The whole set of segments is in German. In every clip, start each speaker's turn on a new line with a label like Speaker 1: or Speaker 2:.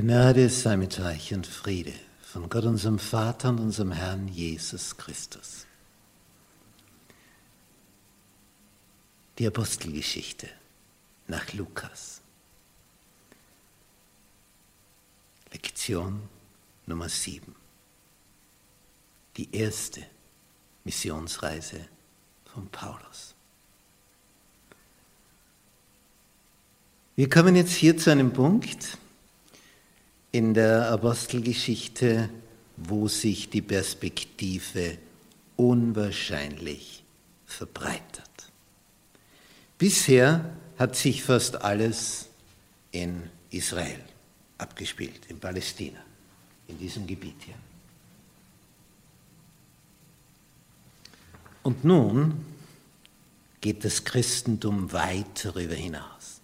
Speaker 1: Gnade sei mit euch und Friede von Gott unserem Vater und unserem Herrn Jesus Christus. Die Apostelgeschichte nach Lukas. Lektion Nummer 7. Die erste Missionsreise von Paulus. Wir kommen jetzt hier zu einem Punkt in der Apostelgeschichte, wo sich die Perspektive unwahrscheinlich verbreitert. Bisher hat sich fast alles in Israel abgespielt, in Palästina, in diesem Gebiet hier. Und nun geht das Christentum weit darüber hinaus.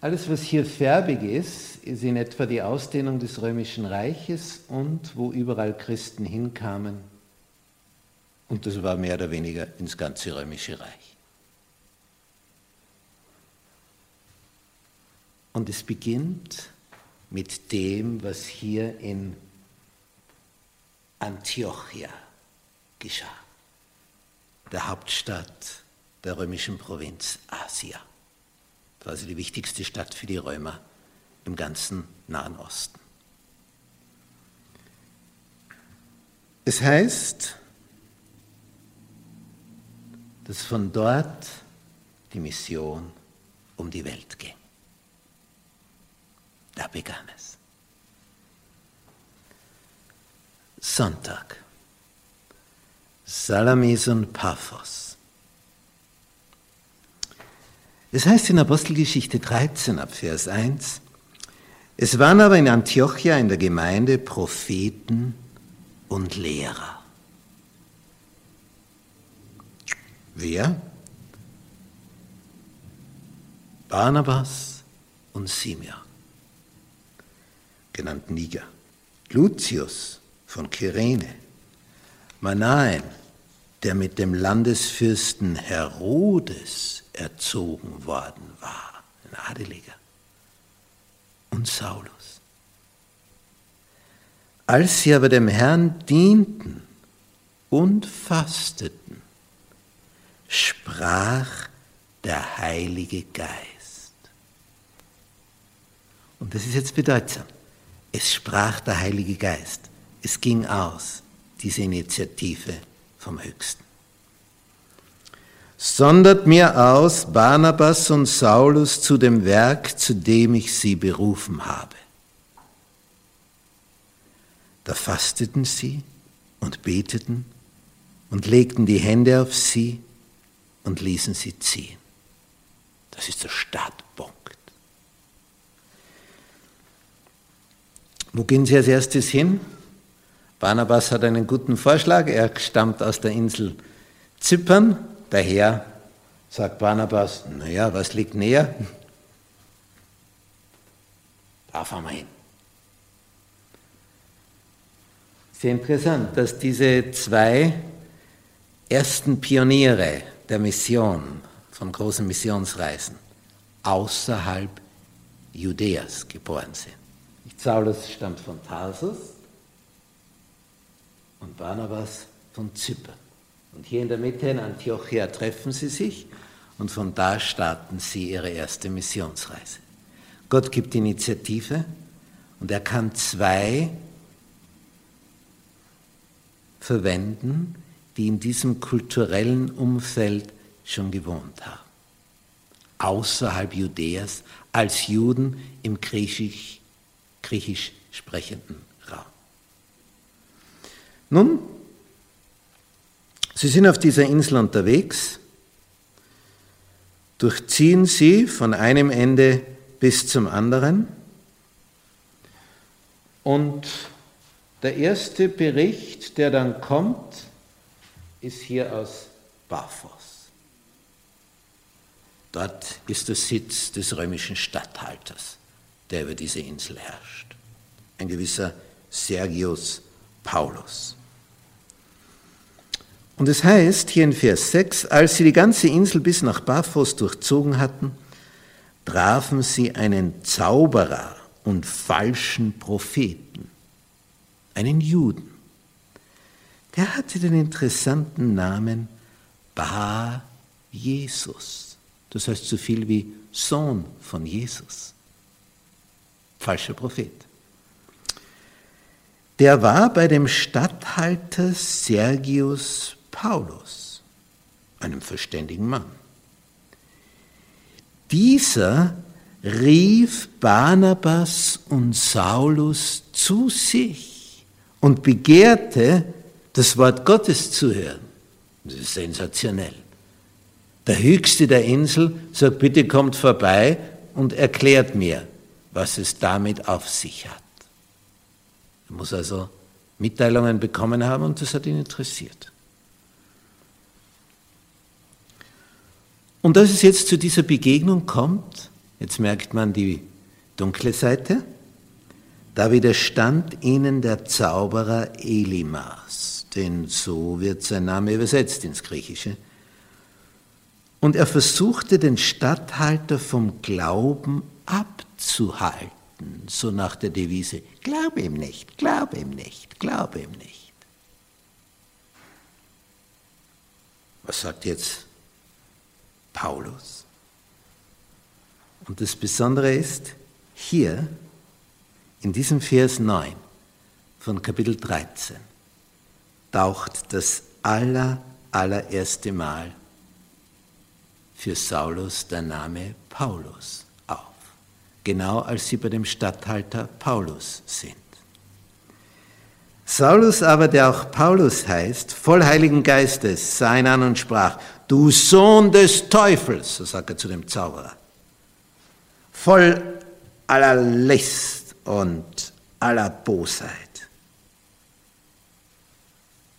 Speaker 1: Alles, was hier färbig ist, ist in etwa die Ausdehnung des römischen Reiches und wo überall Christen hinkamen. Und das war mehr oder weniger ins ganze römische Reich. Und es beginnt mit dem, was hier in Antiochia geschah, der Hauptstadt der römischen Provinz Asia quasi die wichtigste Stadt für die Römer im ganzen Nahen Osten. Es heißt, dass von dort die Mission um die Welt ging. Da begann es. Sonntag. Salamis und Paphos. Es heißt in Apostelgeschichte 13 ab Vers 1, es waren aber in Antiochia in der Gemeinde Propheten und Lehrer. Wer? Barnabas und Simeon, genannt Niger, Lucius von Kyrene, Manaen, der mit dem Landesfürsten Herodes erzogen worden war, ein Adeliger, und Saulus. Als sie aber dem Herrn dienten und fasteten, sprach der Heilige Geist. Und das ist jetzt bedeutsam. Es sprach der Heilige Geist. Es ging aus, diese Initiative vom Höchsten sondert mir aus Barnabas und Saulus zu dem Werk, zu dem ich sie berufen habe. Da fasteten sie und beteten und legten die Hände auf sie und ließen sie ziehen. Das ist der Startpunkt. Wo gehen sie als erstes hin? Barnabas hat einen guten Vorschlag. Er stammt aus der Insel Zypern Daher sagt Barnabas, naja, was liegt näher? Da fahren wir hin. Sehr interessant, dass diese zwei ersten Pioniere der Mission, von großen Missionsreisen, außerhalb Judäas geboren sind. Saulus stammt von Tarsus und Barnabas von Zypern. Und hier in der Mitte in Antiochia treffen sie sich und von da starten sie ihre erste Missionsreise. Gott gibt Initiative und er kann zwei verwenden, die in diesem kulturellen Umfeld schon gewohnt haben. Außerhalb Judäas, als Juden im griechisch, griechisch sprechenden. Nun, Sie sind auf dieser Insel unterwegs, durchziehen sie von einem Ende bis zum anderen. Und der erste Bericht, der dann kommt, ist hier aus Paphos. Dort ist der Sitz des römischen Statthalters, der über diese Insel herrscht. Ein gewisser Sergius Paulus. Und es heißt hier in Vers 6, als sie die ganze Insel bis nach Paphos durchzogen hatten, trafen sie einen Zauberer und falschen Propheten, einen Juden. Der hatte den interessanten Namen Bar Jesus. Das heißt so viel wie Sohn von Jesus. Falscher Prophet. Der war bei dem Statthalter Sergius Paulus, einem verständigen Mann. Dieser rief Barnabas und Saulus zu sich und begehrte, das Wort Gottes zu hören. Das ist sensationell. Der Höchste der Insel sagt, bitte kommt vorbei und erklärt mir, was es damit auf sich hat. Er muss also Mitteilungen bekommen haben und das hat ihn interessiert. Und dass es jetzt zu dieser Begegnung kommt, jetzt merkt man die dunkle Seite, da widerstand ihnen der Zauberer Elimas, denn so wird sein Name übersetzt ins Griechische. Und er versuchte den Statthalter vom Glauben abzuhalten, so nach der Devise, glaub ihm nicht, glaub ihm nicht, glaub ihm nicht. Was sagt jetzt Paulus. Und das Besondere ist, hier in diesem Vers 9 von Kapitel 13 taucht das aller, allererste Mal für Saulus der Name Paulus auf, genau als sie bei dem Statthalter Paulus sind. Saulus aber, der auch Paulus heißt, voll Heiligen Geistes, sah ihn an und sprach, du Sohn des Teufels, so sagt er zu dem Zauberer, voll aller List und aller Bosheit,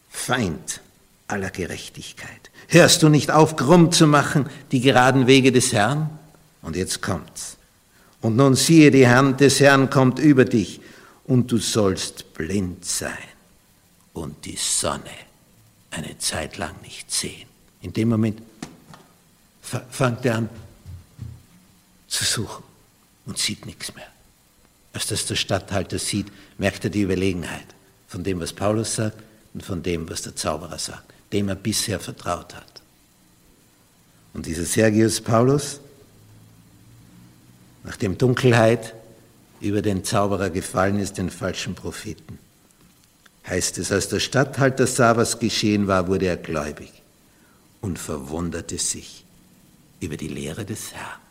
Speaker 1: Feind aller Gerechtigkeit. Hörst du nicht auf, krumm zu machen die geraden Wege des Herrn? Und jetzt kommt's. Und nun siehe, die Hand des Herrn kommt über dich und du sollst blind sein und die Sonne eine Zeit lang nicht sehen. In dem Moment fängt er an zu suchen und sieht nichts mehr. Als das der Statthalter sieht, merkt er die Überlegenheit von dem, was Paulus sagt und von dem, was der Zauberer sagt, dem er bisher vertraut hat. Und dieser Sergius Paulus, nachdem Dunkelheit über den Zauberer gefallen ist, den falschen Propheten. Heißt es, als der Statthalter sah, was geschehen war, wurde er gläubig und verwunderte sich über die Lehre des Herrn.